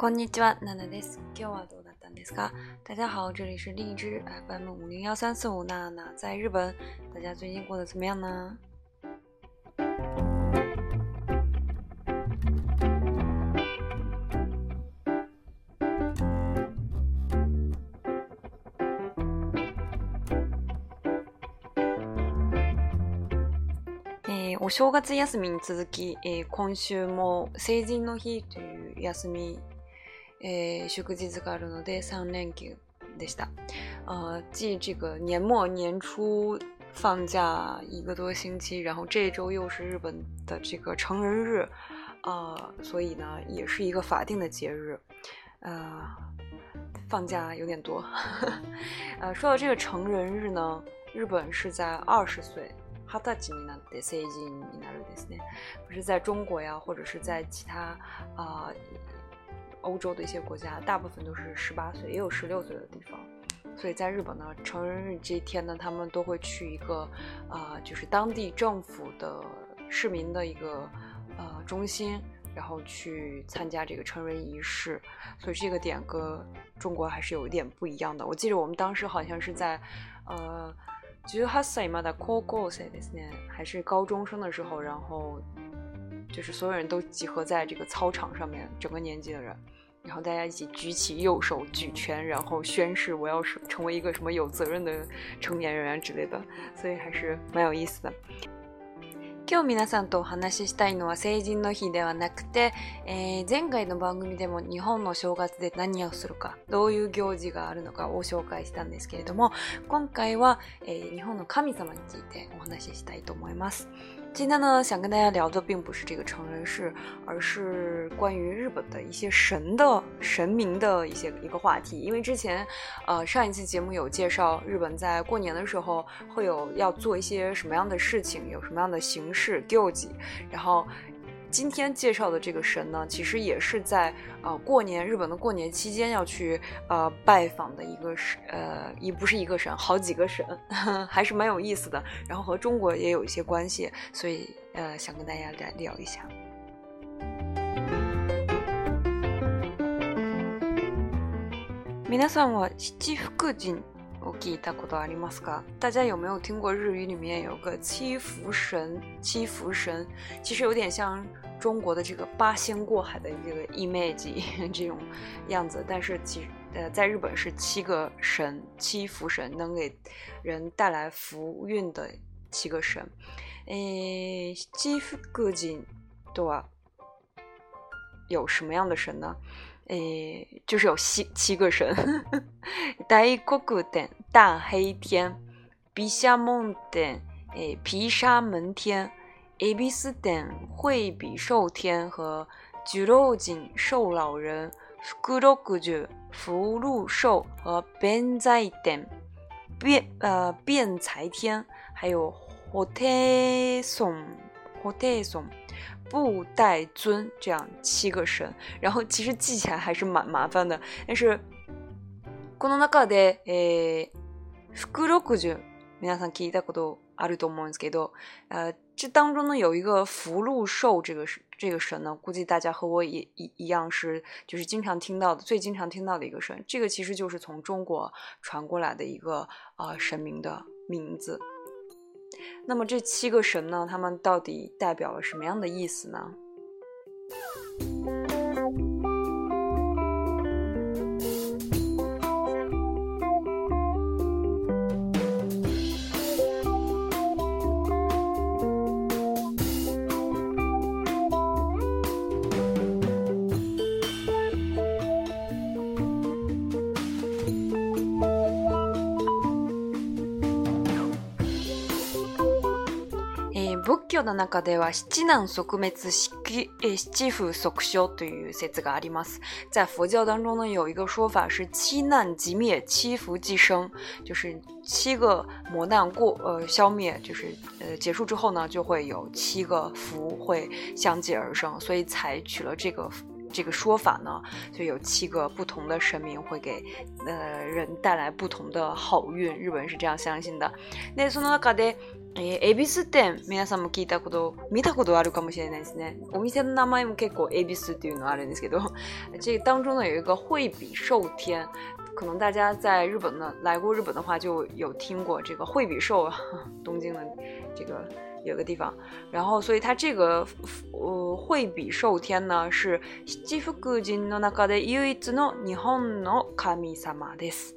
こんにちは、ナナです。今日はどうだったんですか？大家好，这里是荔枝 FM 五零幺三四五娜娜在日本。大家最近过得怎么样呢？お正月休みに続き、えー、今週も成人の日という休み诶，休日があるので三年期でした。呃，继这个年末年初放假一个多星期，然后这周又是日本的这个成人日，呃，所以呢，也是一个法定的节日，呃，放假有点多。呃，说到这个成人日呢，日本是在二十岁。哈达吉米呢得塞吉米纳鲁ですね，不是在中国呀，或者是在其他啊。欧洲的一些国家大部分都是十八岁，也有十六岁的地方。所以在日本呢，成人日这一天呢，他们都会去一个，呃，就是当地政府的市民的一个，呃，中心，然后去参加这个成人仪式。所以这个点跟中国还是有一点不一样的。我记得我们当时好像是在，呃，还是高中生的时候，然后。就是所有人都集合在这个操场上面，整个年级的人，然后大家一起举起右手，举拳，然后宣誓，我要是成为一个什么有责任的成年人啊之类的，所以还是蛮有意思的。今日皆さんとお話ししたいのは成人の日ではなくて、前回の番組でも日本の正月で何をするか、どういう行事があるのかを紹介したんですけれども、今回は日本の神様についてお話ししたいと思います。今天呢，想跟大家聊的并不是这个成人式，而是关于日本的一些神的神明的一些一个话题。因为之前，呃，上一次节目有介绍日本在过年的时候会有要做一些什么样的事情，有什么样的形式，g 祭，然后。今天介绍的这个神呢，其实也是在呃过年日本的过年期间要去呃拜访的一个神，呃，也不是一个神，好几个神，还是蛮有意思的。然后和中国也有一些关系，所以呃想跟大家来聊一下。明天さんは七福神。大家有没有听过日语里面有个七福神？七福神其实有点像中国的这个八仙过海的这个 image 这种样子，但是其呃在日本是七个神，七福神能给人带来福运的七个神。诶，七福各神都有什么样的神呢？诶，就是有七七个神，大国姑天、大黑天、皮沙门天、诶皮沙门天、阿比斯天、惠比寿天和居鲁金寿老人、福禄古久、福禄寿和变财天、变呃变财天，还有火天尊、火天尊。布袋尊这样七个神，然后其实记起来还是蛮麻烦的。但是，古纳那高得诶，古罗古就呃，这当中呢有一个福禄寿这个这个神呢，估计大家和我也一一样是就是经常听到的最经常听到的一个神。这个其实就是从中国传过来的一个啊神明的名字。那么这七个神呢？他们到底代表了什么样的意思呢？佛教的中，间，是七难即灭，七七福即生。这种说法。在佛教当中呢，有一个说法是七难即灭，七福即生，就是七个磨难过，呃，消灭，就是呃，结束之后呢，就会有七个福会相继而生，所以采取了这个。这个说法呢，就有七个不同的神明会给，呃，人带来不同的好运。日本是这样相信的。那村の中で、え、エビス店、皆さんも聞いたこと、見たことあるかもしれないですね。お店の名前も結構エビスっていうのあるんですけど、这 当中呢有一个惠比寿天。可能大家在日本呢来过日本的话，就有听过这个惠比寿，东京的这个有个地方。然后，所以它这个呃惠比寿天呢是七福神の中で唯一の日本の神様です。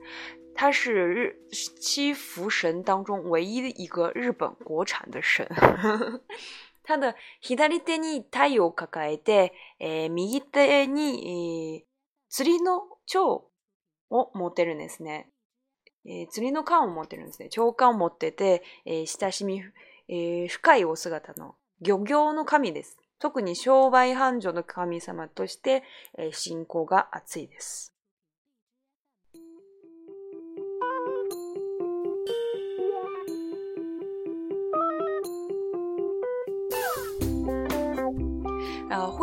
它是日七福神当中唯一的一个日本国产的神。他的左手に太抱えて、え右手に釣りのを持ってるんですね。えー、釣りの缶を持ってるんですね。長官を持ってて、えー、親しみ、えー、深いお姿の漁業の神です。特に商売繁盛の神様として、え信仰が厚いです。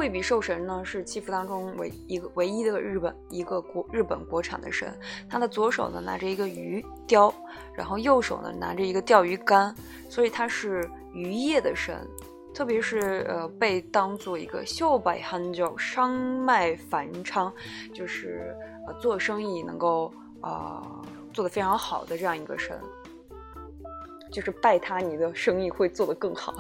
惠比寿神呢是七福当中唯一个唯一的日本一个国日本国产的神，他的左手呢拿着一个鱼雕，然后右手呢拿着一个钓鱼竿，所以他是渔业的神，特别是呃被当做一个秀百汉叫商卖繁昌，就是呃做生意能够啊做的非常好的这样一个神，就是拜他你的生意会做得更好。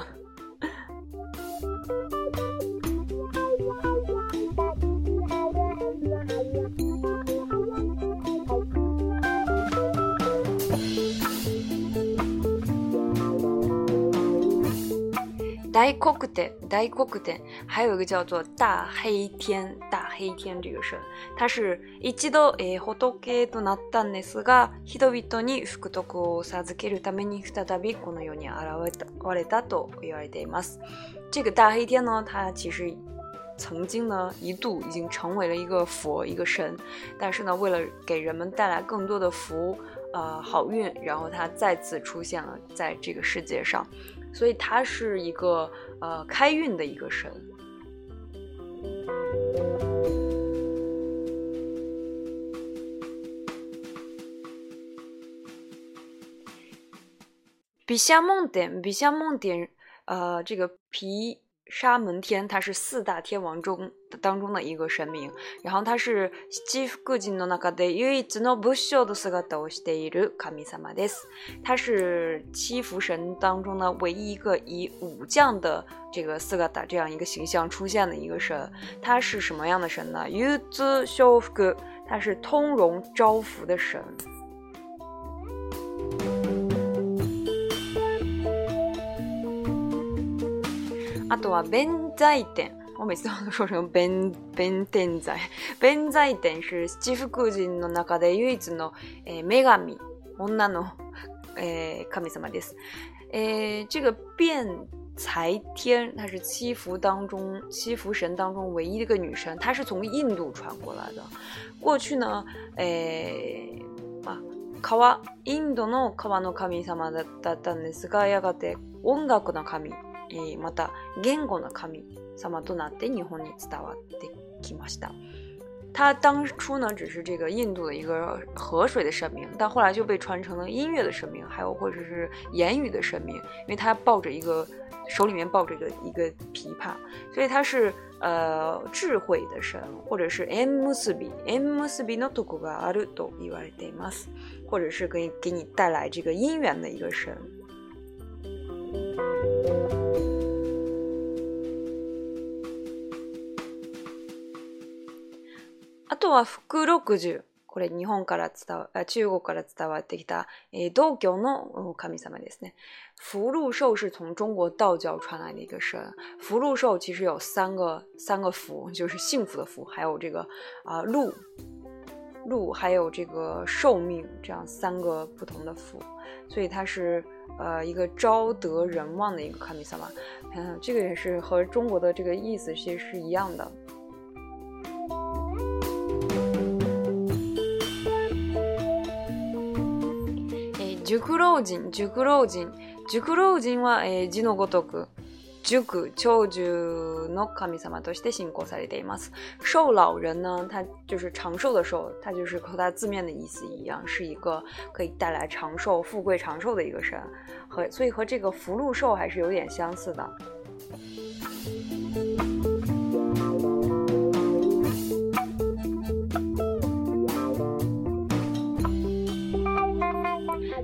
大空天，大空天，还有一个叫做大黑天，大黑天这个神，他是一度诶获得多纳坦んですが、人々に福徳を授けるために再びこの世に現れたと言われています。这个大黑天呢，他其实曾经呢一度已经成为了一个佛，一个神，但是呢，为了给人们带来更多的福，呃，好运，然后他再次出现了在这个世界上。所以它是一个呃开运的一个神。比夏梦点，比夏梦点，呃，这个皮。沙门天，他是四大天王中当中的一个神明，然后他是七福神当中呢唯一一个以武将的这个四格塔这样一个形象出现的一个神，他是什么样的神呢？他是通融招福的神。あとは弁財天。我每次都说成弁、弁天財。弁財天是七福神の中で唯一の、えー、女神、女の、えー、神様です。えー、这个弁財天，她是七福当中七福神当中唯一的一个女神，她是从印度传过来的。过去呢，えー，まあ川インドの川の神様だったんですが、やがて音楽の神诶，また言語の神様となって日本に伝わってきました。他当初呢，只是这个印度的一个河水的神明，但后来就被传成了音乐的神明，还有或者是言语的神明，因为他抱着一个手里面抱着一个一个琵琶，所以他是呃智慧的神，或者是 m m u s b m m u s b no t o k u a r u t o iwai d e m a s 或者是给给你带来这个姻缘的一个神。是福禄寿，这是日本从中国传来的神。福禄寿是中国道教传来的一个神。福禄寿其实有三个，三个福，就是幸福的福，还有这个啊，禄，禄，还有这个寿命，这样三个不同的福。所以它是呃一个招得人望的一个神。这个也是和中国的这个意思其实是一样的。熟老人、熟老人。熟老人は、えー、字のごとく、熟長寿の神様として信仰されています。寿老人呢，他就是长寿的寿，它就是和它字面的意思一样，是一个可以带来长寿、富贵长寿的一个神，和所以和这个福禄寿还是有点相似的。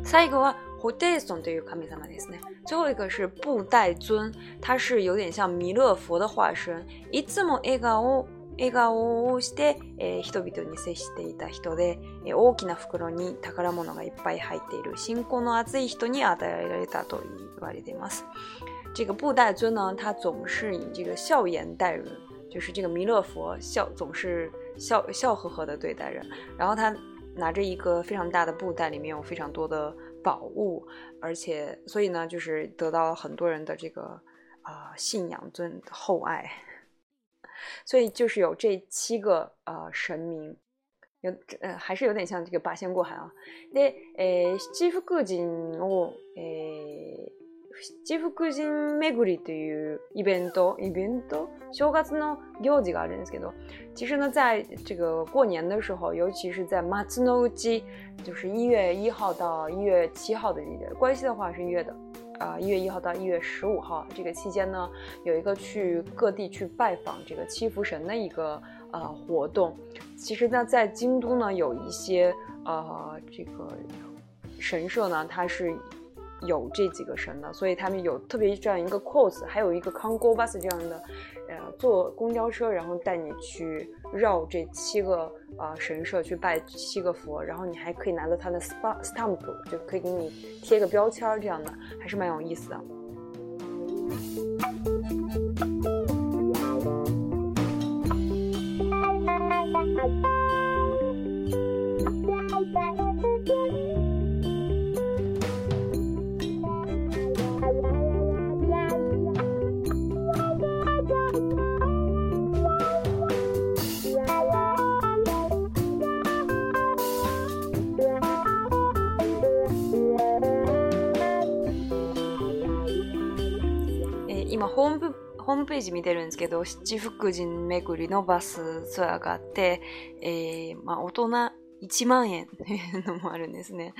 最後はホテイソンという神様ですね。最後一个是布袋尊，它是有点像弥勒佛的化身。いつも笑顔笑顔をして、えー、人々に接していた人で、えー、大きな袋に宝物がいっぱい入っている信仰の厚い人に与えられたと言われています。这个布袋尊呢，他总是以这个笑颜待人，就是这个弥勒佛笑总是笑笑呵呵的对待人。然后他拿着一个非常大的布袋，里面有非常多的宝物，而且所以呢，就是得到了很多人的这个啊信仰尊厚爱，所以就是有这七个呃神明，有呃还是有点像这个八仙过海啊。那几七福紧，哦，诶。七福神めりというイベント、イベント、正月の行事があるんですけど、至少在这个过年的时候，尤其是在马三诺基，就是一月一号到一月七号的这个，关系的话是一月的，啊，一月一号到一月十五号这个期间呢，有一个去各地去拜访这个七福神的一个呃活动。其实呢，在京都呢，有一些呃这个神社呢，它是。有这几个神的，所以他们有特别这样一个 course，还有一个 c o n g g o bus 这样的，呃，坐公交车，然后带你去绕这七个呃神社去拜七个佛，然后你还可以拿到他的 stamp，就可以给你贴个标签儿这样的，还是蛮有意思的。ームページ見てるんですけど、七福神巡りのバスツアーがあって、えー、まあ、大人1万円っていうのもあるんですね。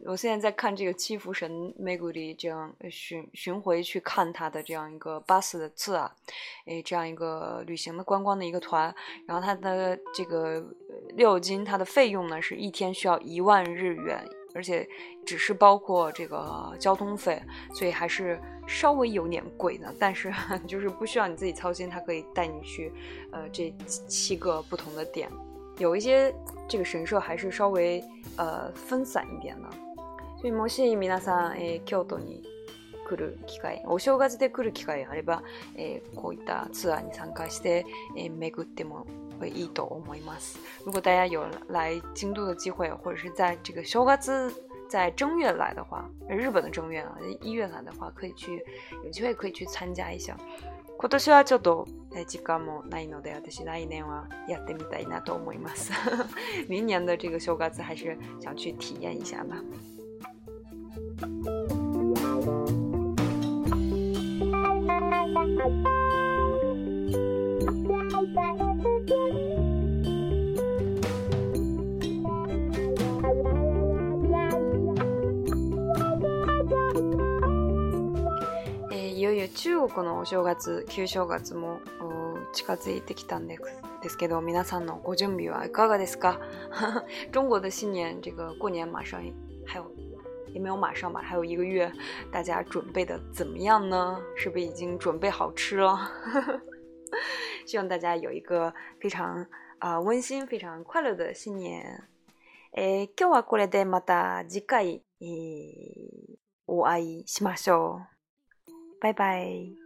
我现在在看这个七福神巡り这样巡巡回去看他的这样一个 bus 的 t o u 这样一个旅行的观光的一个团。然后他的这个六金，它的费用呢是一天需要一万日元，而且只是包括这个交通费，所以还是稍微有点贵呢。但是 就是不需要你自己操心，他可以带你去，呃，这七个不同的点。有一些这个神社还是稍微呃分散一点的。所以，もし皆さん、京都に。来る機会、お正月で来る機会があれば、えー、こういったツアーに参加して、えー、巡ってもいいと思います。如果大家有来京都的机会，或者是在这个正月在正月来的话，日本的正月啊，一月来的话，可以去有机会可以去参加一下。今年はちょっと時間もないので、私来年はやってみたいなと思います。明年的这个正月还是想去体验一下吧。このお正月旧正月も近づいてきたんですけど皆さんのご準備はいかがですか 中国の新年这个过年马上还有也没有马上吧，还有一个月，大家准备的怎么样呢？是不是已经准备好吃了？希望大家有一个非常啊、呃、温馨、非常快乐的新年。えー、今日はこれでまた次回、お会いしましょう。バイバイ。